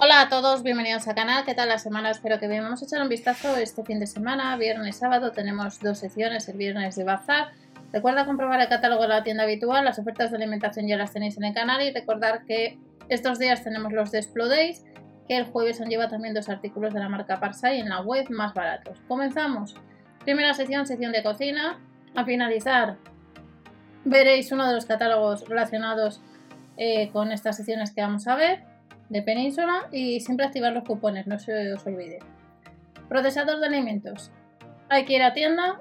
Hola a todos, bienvenidos al canal. ¿Qué tal la semana? Espero que bien. Vamos a echar un vistazo este fin de semana, viernes y sábado. Tenemos dos secciones, el viernes de bazar. Recuerda comprobar el catálogo de la tienda habitual, las ofertas de alimentación ya las tenéis en el canal y recordar que estos días tenemos los de que el jueves han lleva también dos artículos de la marca Parsai en la web más baratos. Comenzamos. Primera sección, sección de cocina. A finalizar veréis uno de los catálogos relacionados eh, con estas secciones que vamos a ver de Península y siempre activar los cupones, no se os olvide. Procesador de alimentos. Hay que ir a tienda,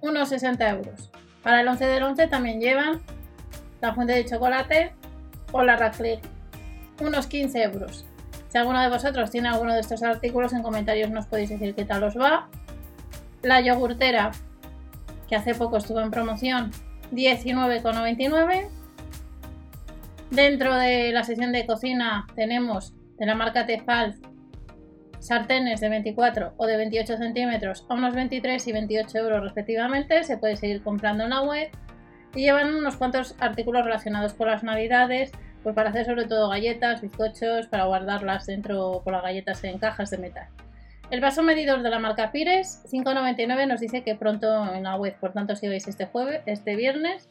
unos 60 euros. Para el 11 del 11 también llevan la fuente de chocolate o la Raclette, unos 15 euros. Si alguno de vosotros tiene alguno de estos artículos, en comentarios nos podéis decir qué tal os va. La yogurtera, que hace poco estuvo en promoción, 19,99 Dentro de la sección de cocina tenemos de la marca Tefal sartenes de 24 o de 28 centímetros a unos 23 y 28 euros respectivamente. Se puede seguir comprando en la web y llevan unos cuantos artículos relacionados con las navidades, pues para hacer sobre todo galletas, bizcochos, para guardarlas dentro con las galletas en cajas de metal. El vaso medidor de la marca Pires, 5,99 nos dice que pronto en la web, por tanto si veis este jueves, este viernes,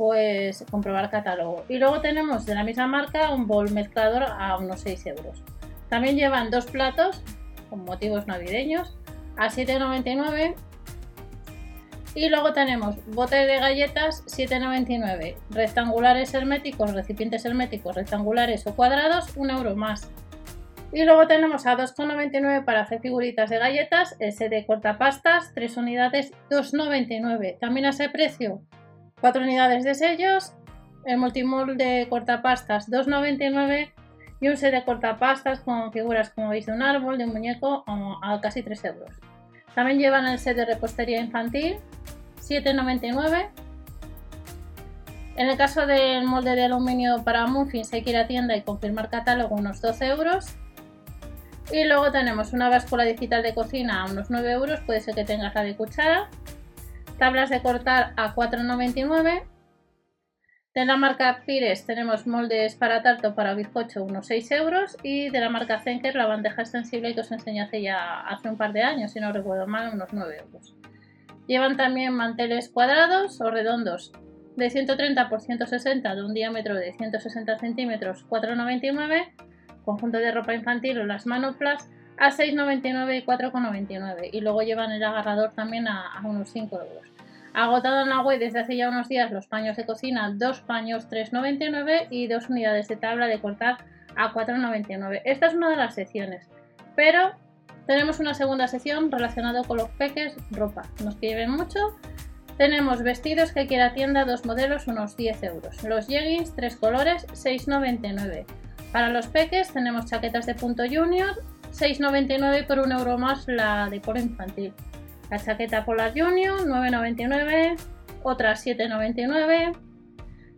pues comprobar catálogo. Y luego tenemos de la misma marca un bol mezclador a unos 6 euros. También llevan dos platos con motivos navideños a 7,99 y luego tenemos botes de galletas 7,99, rectangulares herméticos, recipientes herméticos rectangulares o cuadrados, 1 euro más. Y luego tenemos a 2,99 para hacer figuritas de galletas, ese de cortapastas, 3 unidades, 2,99. También a ese precio 4 unidades de sellos, el multimolde cortapastas 2,99 y un set de cortapastas con figuras como veis de un árbol, de un muñeco a casi 3 euros. También llevan el set de repostería infantil 7,99. En el caso del molde de aluminio para muffins hay que ir a tienda y confirmar catálogo unos 12 euros. Y luego tenemos una báscula digital de cocina a unos 9 euros, puede ser que tengas la de cuchara tablas de cortar a 4,99. De la marca Pires tenemos moldes para tarto para bizcocho unos 6 euros y de la marca Zenker la bandeja extensible que os enseñé hace ya hace un par de años, si no recuerdo mal, unos 9 euros. Llevan también manteles cuadrados o redondos de 130 por 160 de un diámetro de 160 centímetros 4,99 conjunto de ropa infantil o las manoplas a 6,99 y 4,99 y luego llevan el agarrador también a, unos 5 euros. Agotado en la web desde hace ya unos días los paños de cocina, dos paños 3,99 y dos unidades de tabla de cortar a 4,99. Esta es una de las secciones, pero tenemos una segunda sección relacionada con los peques, ropa. Nos piden mucho. Tenemos vestidos que quiera tienda, dos modelos, unos 10 euros. Los jeggings, tres colores, 6,99. Para los peques tenemos chaquetas de punto junior, 6,99 por un euro más la de polo infantil. La chaqueta Polar Junior, 9,99. Otra 7,99.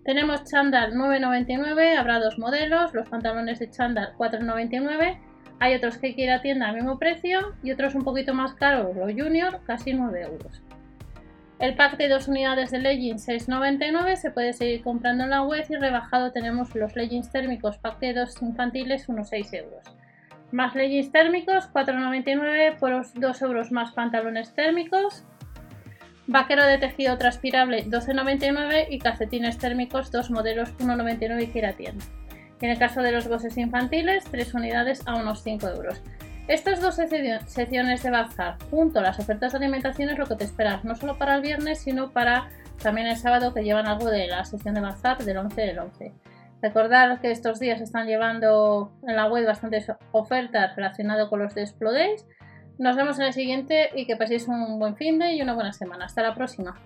Tenemos chándal 9,99. Habrá dos modelos. Los pantalones de chándal 4,99. Hay otros que quiera tienda al mismo precio y otros un poquito más caros, los Junior, casi 9 euros. El pack de dos unidades de leggings 6,99 se puede seguir comprando en la web y rebajado tenemos los leggings térmicos pack de dos infantiles unos 6 euros. Más leggings térmicos, 4,99 por 2 euros más pantalones térmicos. Vaquero de tejido transpirable, 12,99 y calcetines térmicos, dos modelos, 1,99 y tienda. en el caso de los bosses infantiles, 3 unidades a unos 5 euros. Estas dos secciones de bazar junto a las ofertas de alimentación es lo que te esperas, no solo para el viernes, sino para también el sábado que llevan algo de la sección de bazar del 11 del 11. Recordad que estos días están llevando en la web bastantes ofertas relacionadas con los de Nos vemos en el siguiente y que paséis un buen fin de y una buena semana. Hasta la próxima.